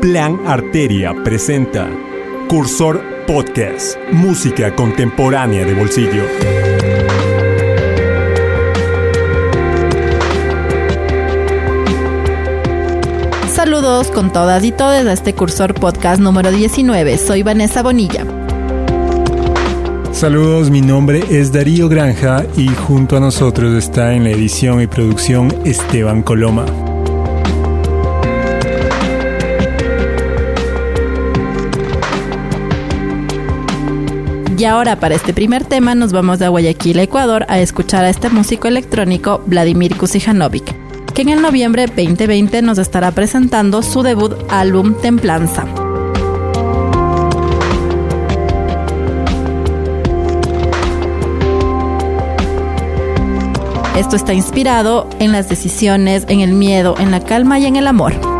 Plan Arteria presenta Cursor Podcast, música contemporánea de bolsillo. Saludos con todas y todos a este Cursor Podcast número 19. Soy Vanessa Bonilla. Saludos, mi nombre es Darío Granja y junto a nosotros está en la edición y producción Esteban Coloma. Y ahora para este primer tema nos vamos a Guayaquil, Ecuador, a escuchar a este músico electrónico Vladimir Kusijanovic, que en el noviembre 2020 nos estará presentando su debut álbum Templanza. Esto está inspirado en las decisiones, en el miedo, en la calma y en el amor.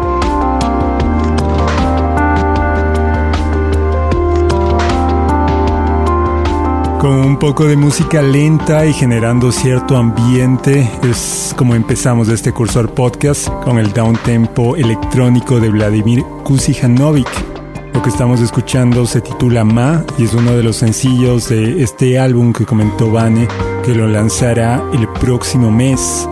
Con un poco de música lenta y generando cierto ambiente, es como empezamos este cursor podcast con el down tempo electrónico de Vladimir Kusijanovic. Lo que estamos escuchando se titula Ma y es uno de los sencillos de este álbum que comentó Vane que lo lanzará el próximo mes.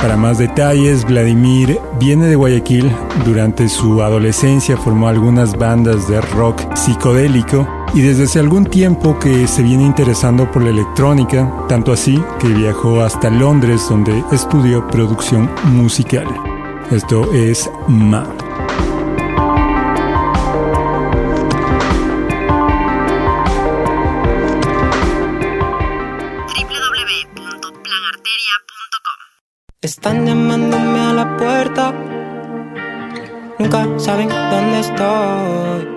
Para más detalles, Vladimir viene de Guayaquil. Durante su adolescencia formó algunas bandas de rock psicodélico y desde hace algún tiempo que se viene interesando por la electrónica, tanto así que viajó hasta Londres donde estudió producción musical. Esto es Ma. Están llamándome a la puerta. Nunca saben dónde estoy.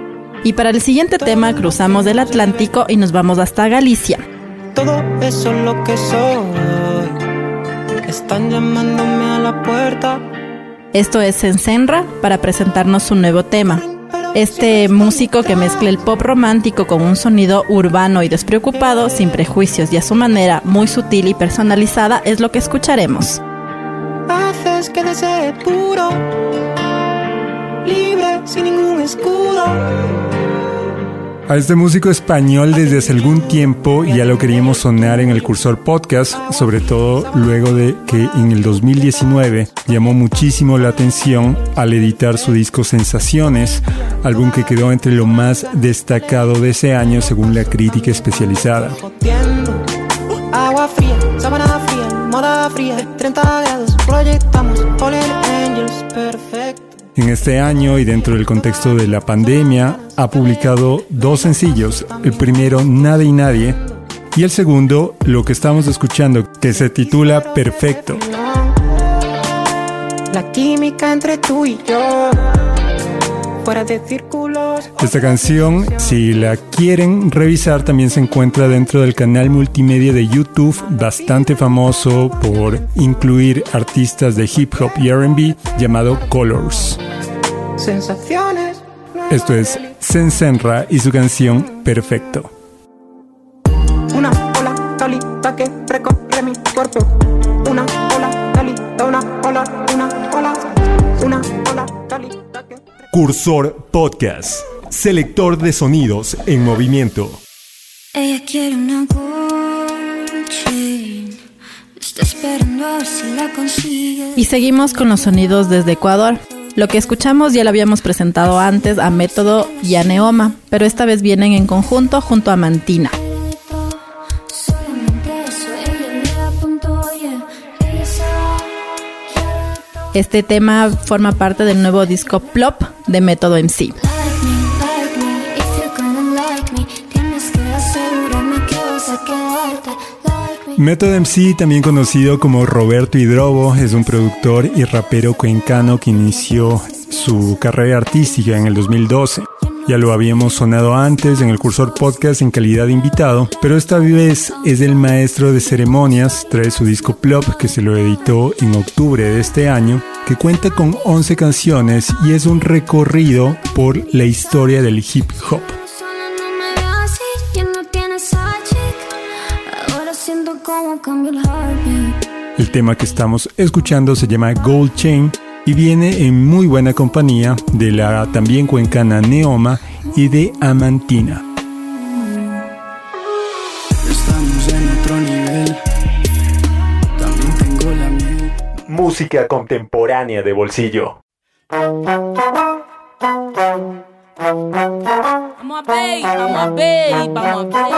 Y para el siguiente tema cruzamos el Atlántico y nos vamos hasta Galicia. Todo eso es lo que soy. Están llamándome a la puerta. Esto es Encenra para presentarnos un nuevo tema. Este músico que mezcla el pop romántico con un sonido urbano y despreocupado, sin prejuicios y a su manera muy sutil y personalizada, es lo que escucharemos que desee puro, libre, sin ningún escudo. A este músico español desde hace algún tiempo ya lo queríamos sonar en el Cursor Podcast, sobre todo luego de que en el 2019 llamó muchísimo la atención al editar su disco Sensaciones, álbum que quedó entre lo más destacado de ese año según la crítica especializada. Agua fría, fría, moda fría, 30 grados, proyectamos Angels, perfecto. En este año y dentro del contexto de la pandemia, ha publicado dos sencillos. El primero, Nada y Nadie, y el segundo, lo que estamos escuchando, que se titula Perfecto. La química entre tú y yo fuera de círculos. Esta canción, si la quieren revisar, también se encuentra dentro del canal multimedia de YouTube, bastante famoso por incluir artistas de hip hop y RB, llamado Colors. Sensaciones. Esto es Sensenra y su canción Perfecto. Una ola que recorre mi cuerpo. Cursor Podcast, selector de sonidos en movimiento. Ella quiere una Está esperando a ver si la consigue. Y seguimos con los sonidos desde Ecuador. Lo que escuchamos ya lo habíamos presentado antes a Método y a Neoma, pero esta vez vienen en conjunto junto a Mantina. Este tema forma parte del nuevo disco Plop de Método sí. Método MC, también conocido como Roberto Hidrobo, es un productor y rapero cuencano que inició su carrera artística en el 2012. Ya lo habíamos sonado antes en el Cursor Podcast en calidad de invitado, pero esta vez es el maestro de ceremonias, trae su disco Plop que se lo editó en octubre de este año, que cuenta con 11 canciones y es un recorrido por la historia del hip hop. El tema que estamos escuchando se llama Gold Chain y viene en muy buena compañía de la también cuencana Neoma y de Amantina. Estamos en otro nivel. También tengo la miel. Música contemporánea de bolsillo. Vamos a play, vamos a play, vamos a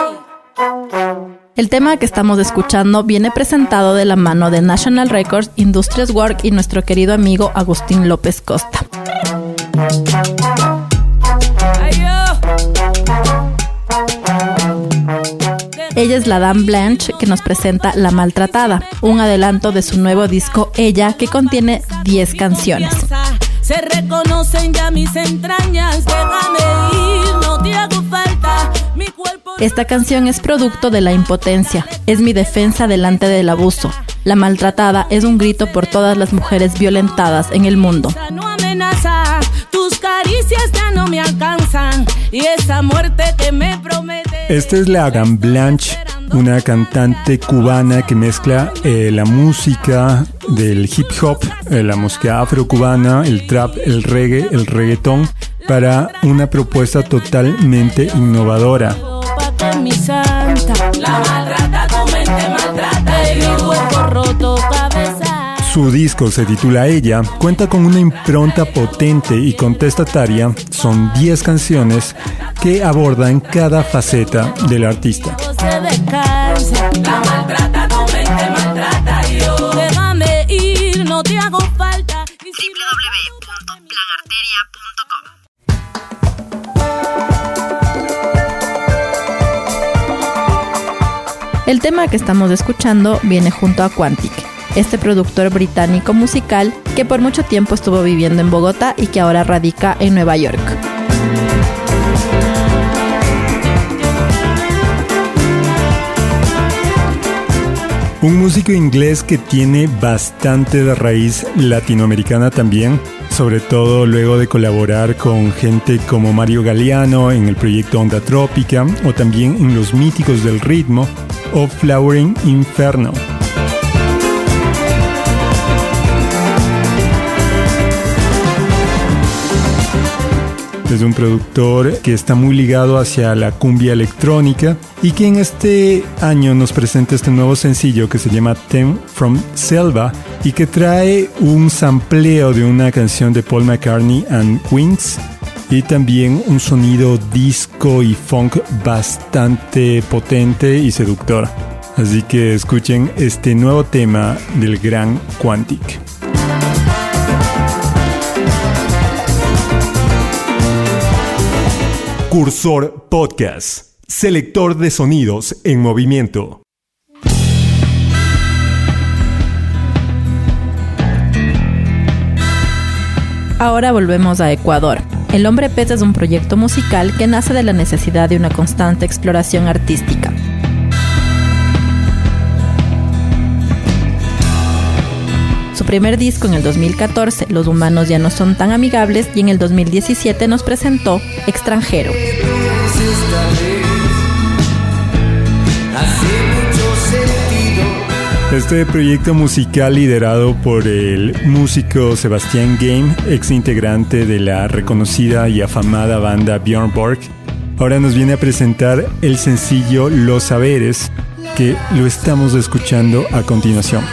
play. El tema que estamos escuchando viene presentado de la mano de National Records, Industrias Work y nuestro querido amigo Agustín López Costa. Ella es la Dame Blanche que nos presenta La Maltratada, un adelanto de su nuevo disco Ella que contiene 10 canciones. Se reconocen ya mis entrañas, déjame ir, no te hago falta. Esta canción es producto de la impotencia, es mi defensa delante del abuso. La maltratada es un grito por todas las mujeres violentadas en el mundo. ya no amenaza, tus caricias ya no me alcanzan y esa muerte que me promete. Esta es la Dame Blanche, una cantante cubana que mezcla eh, la música del hip hop, eh, la música afrocubana, el trap, el reggae, el reggaetón, para una propuesta totalmente innovadora. Su disco se titula Ella, cuenta con una impronta potente y contestataria. Son 10 canciones que abordan cada faceta del artista. Tema que estamos escuchando viene junto a Quantic, este productor británico musical que por mucho tiempo estuvo viviendo en Bogotá y que ahora radica en Nueva York. Un músico inglés que tiene bastante de raíz latinoamericana también, sobre todo luego de colaborar con gente como Mario Galeano en el proyecto Onda Trópica o también en los míticos del ritmo o Flowering Inferno. Es un productor que está muy ligado hacia la cumbia electrónica y que en este año nos presenta este nuevo sencillo que se llama Them from Selva y que trae un sampleo de una canción de Paul McCartney and Wings y también un sonido disco y funk bastante potente y seductor. Así que escuchen este nuevo tema del gran Quantic. Cursor Podcast. Selector de sonidos en movimiento. Ahora volvemos a Ecuador. El Hombre Pez es un proyecto musical que nace de la necesidad de una constante exploración artística. Su primer disco en el 2014, Los humanos ya no son tan amigables, y en el 2017 nos presentó Extranjero. Este proyecto musical liderado por el músico Sebastián Game, ex integrante de la reconocida y afamada banda Björn Borg, ahora nos viene a presentar el sencillo Los Saberes, que lo estamos escuchando a continuación.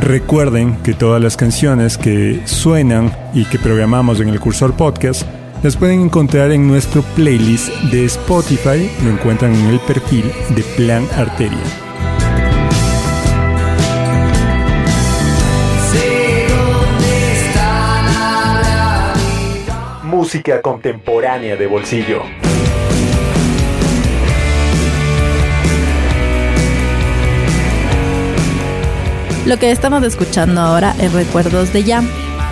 Recuerden que todas las canciones que suenan y que programamos en el Cursor Podcast las pueden encontrar en nuestro playlist de Spotify, lo encuentran en el perfil de Plan Arteria. Música contemporánea de bolsillo. Lo que estamos escuchando ahora es Recuerdos de Ya,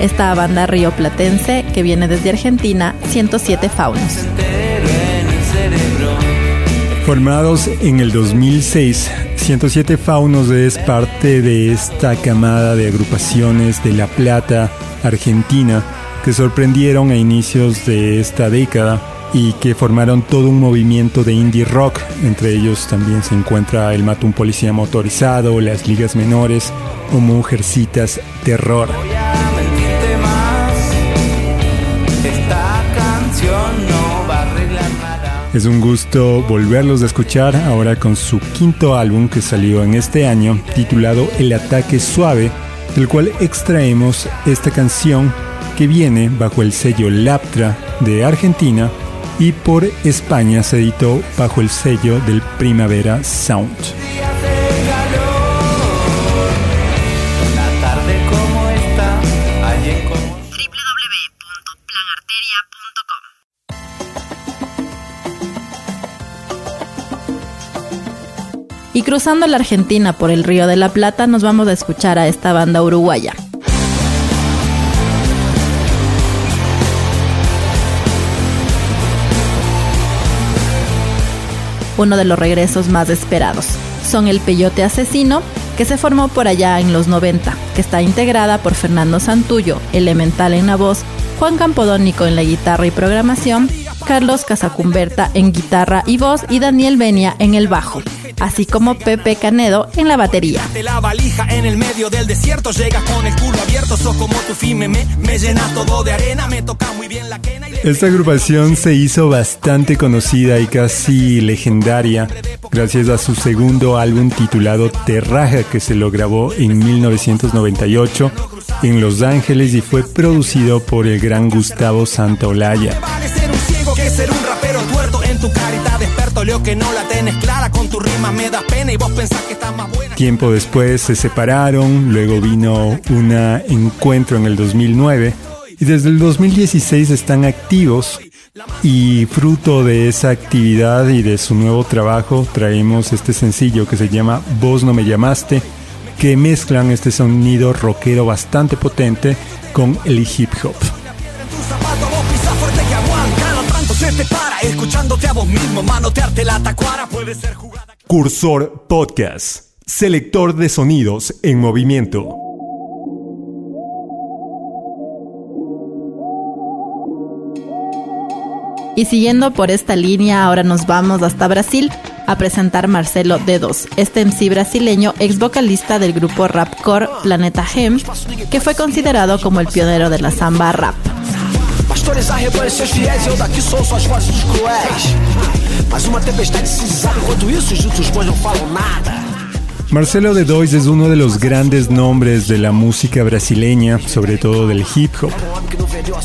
esta banda rioplatense que viene desde Argentina, 107 Faunos. Formados en el 2006, 107 Faunos es parte de esta camada de agrupaciones de La Plata, Argentina, que sorprendieron a inicios de esta década y que formaron todo un movimiento de indie rock. Entre ellos también se encuentra el Mato un Policía Motorizado, las Ligas Menores o Mujercitas Terror. Es un gusto volverlos a escuchar ahora con su quinto álbum que salió en este año titulado El Ataque Suave, del cual extraemos esta canción que viene bajo el sello Laptra de Argentina y por España se editó bajo el sello del Primavera Sound. Cruzando la Argentina por el Río de la Plata nos vamos a escuchar a esta banda uruguaya. Uno de los regresos más esperados. Son el Peyote Asesino, que se formó por allá en los 90, que está integrada por Fernando Santullo, elemental en la voz, Juan Campodónico en la guitarra y programación, Carlos Casacumberta en guitarra y voz y Daniel Benia en el bajo así como Pepe Canedo en la batería. Esta agrupación se hizo bastante conocida y casi legendaria gracias a su segundo álbum titulado Terraja que se lo grabó en 1998 en Los Ángeles y fue producido por el gran Gustavo Santaolalla tu carita desperto, leo que no la tenés clara, con me pena y vos pensás que está más buena. Tiempo después se separaron, luego vino un encuentro en el 2009 y desde el 2016 están activos y fruto de esa actividad y de su nuevo trabajo traemos este sencillo que se llama Vos no me llamaste que mezclan este sonido rockero bastante potente con el hip hop. Escuchándote a vos mismo, manotearte la tacuara puede ser jugada. Cursor Podcast, selector de sonidos en movimiento. Y siguiendo por esta línea, ahora nos vamos hasta Brasil a presentar Marcelo Dedos, este MC brasileño, ex vocalista del grupo rapcore Planeta Hem, que fue considerado como el pionero de la samba rap. Mas falam nada. Marcelo de Dois es uno de los grandes nombres de la música brasileña, sobre todo del hip hop.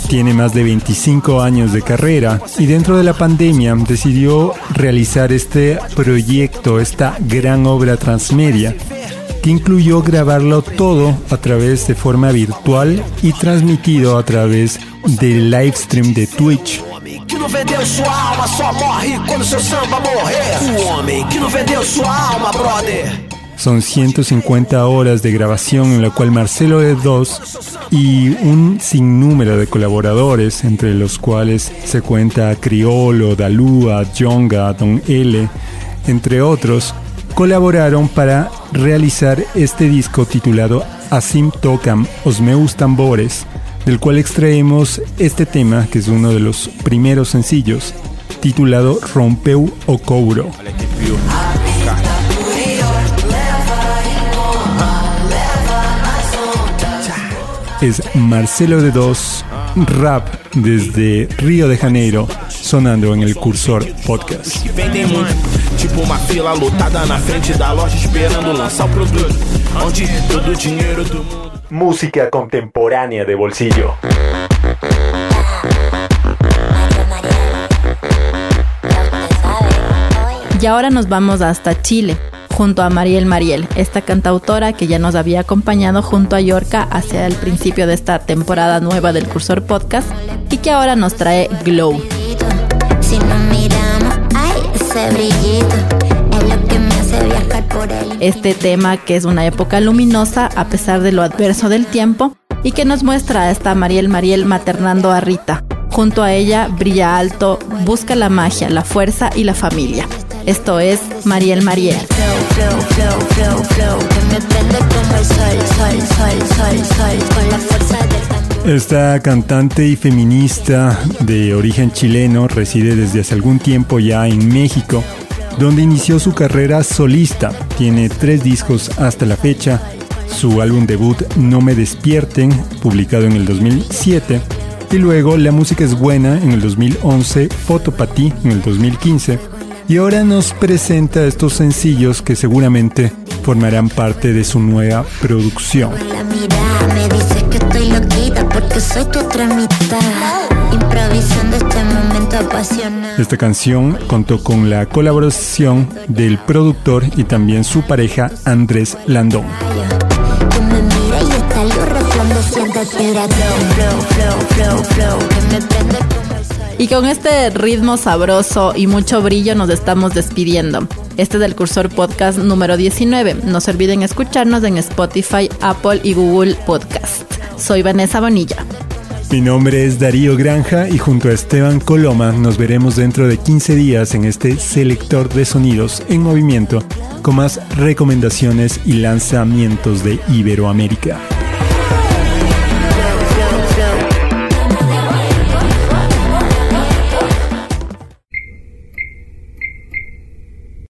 Tiene más de 25 años de carrera y dentro de la pandemia decidió realizar este proyecto, esta gran obra transmedia, que incluyó grabarlo todo a través de forma virtual y transmitido a través de del live stream de Twitch. Son 150 horas de grabación en la cual Marcelo de Dos y un sinnúmero de colaboradores, entre los cuales se cuenta Criolo, Dalúa, Jonga, Don L, entre otros, colaboraron para realizar este disco titulado Asim Tocam Os Meus Tambores, del cual extraemos este tema, que es uno de los primeros sencillos, titulado Rompeu o Couro. Es Marcelo de Dos, rap desde Río de Janeiro, sonando en el Cursor Podcast. Música contemporánea de bolsillo. Y ahora nos vamos hasta Chile, junto a Mariel Mariel, esta cantautora que ya nos había acompañado junto a Yorka hacia el principio de esta temporada nueva del Cursor Podcast y que ahora nos trae Glow. Si miramos, ese brillito este tema que es una época luminosa a pesar de lo adverso del tiempo y que nos muestra a esta Mariel Mariel maternando a Rita. Junto a ella brilla alto, busca la magia, la fuerza y la familia. Esto es Mariel Mariel. Esta cantante y feminista de origen chileno reside desde hace algún tiempo ya en México, donde inició su carrera solista. Tiene tres discos hasta la fecha. Su álbum debut No me despierten, publicado en el 2007, y luego La música es buena en el 2011, Foto pa' ti en el 2015, y ahora nos presenta estos sencillos que seguramente formarán parte de su nueva producción. Mirada me dice que estoy loquita porque soy tu otra mitad. Improvisando este momento apasionado. Esta canción contó con la colaboración del productor y también su pareja Andrés Landón. Y con este ritmo sabroso y mucho brillo nos estamos despidiendo. Este es el Cursor Podcast número 19. No se olviden escucharnos en Spotify, Apple y Google Podcast. Soy Vanessa Bonilla. Mi nombre es Darío Granja y junto a Esteban Coloma nos veremos dentro de 15 días en este selector de sonidos en movimiento con más recomendaciones y lanzamientos de Iberoamérica.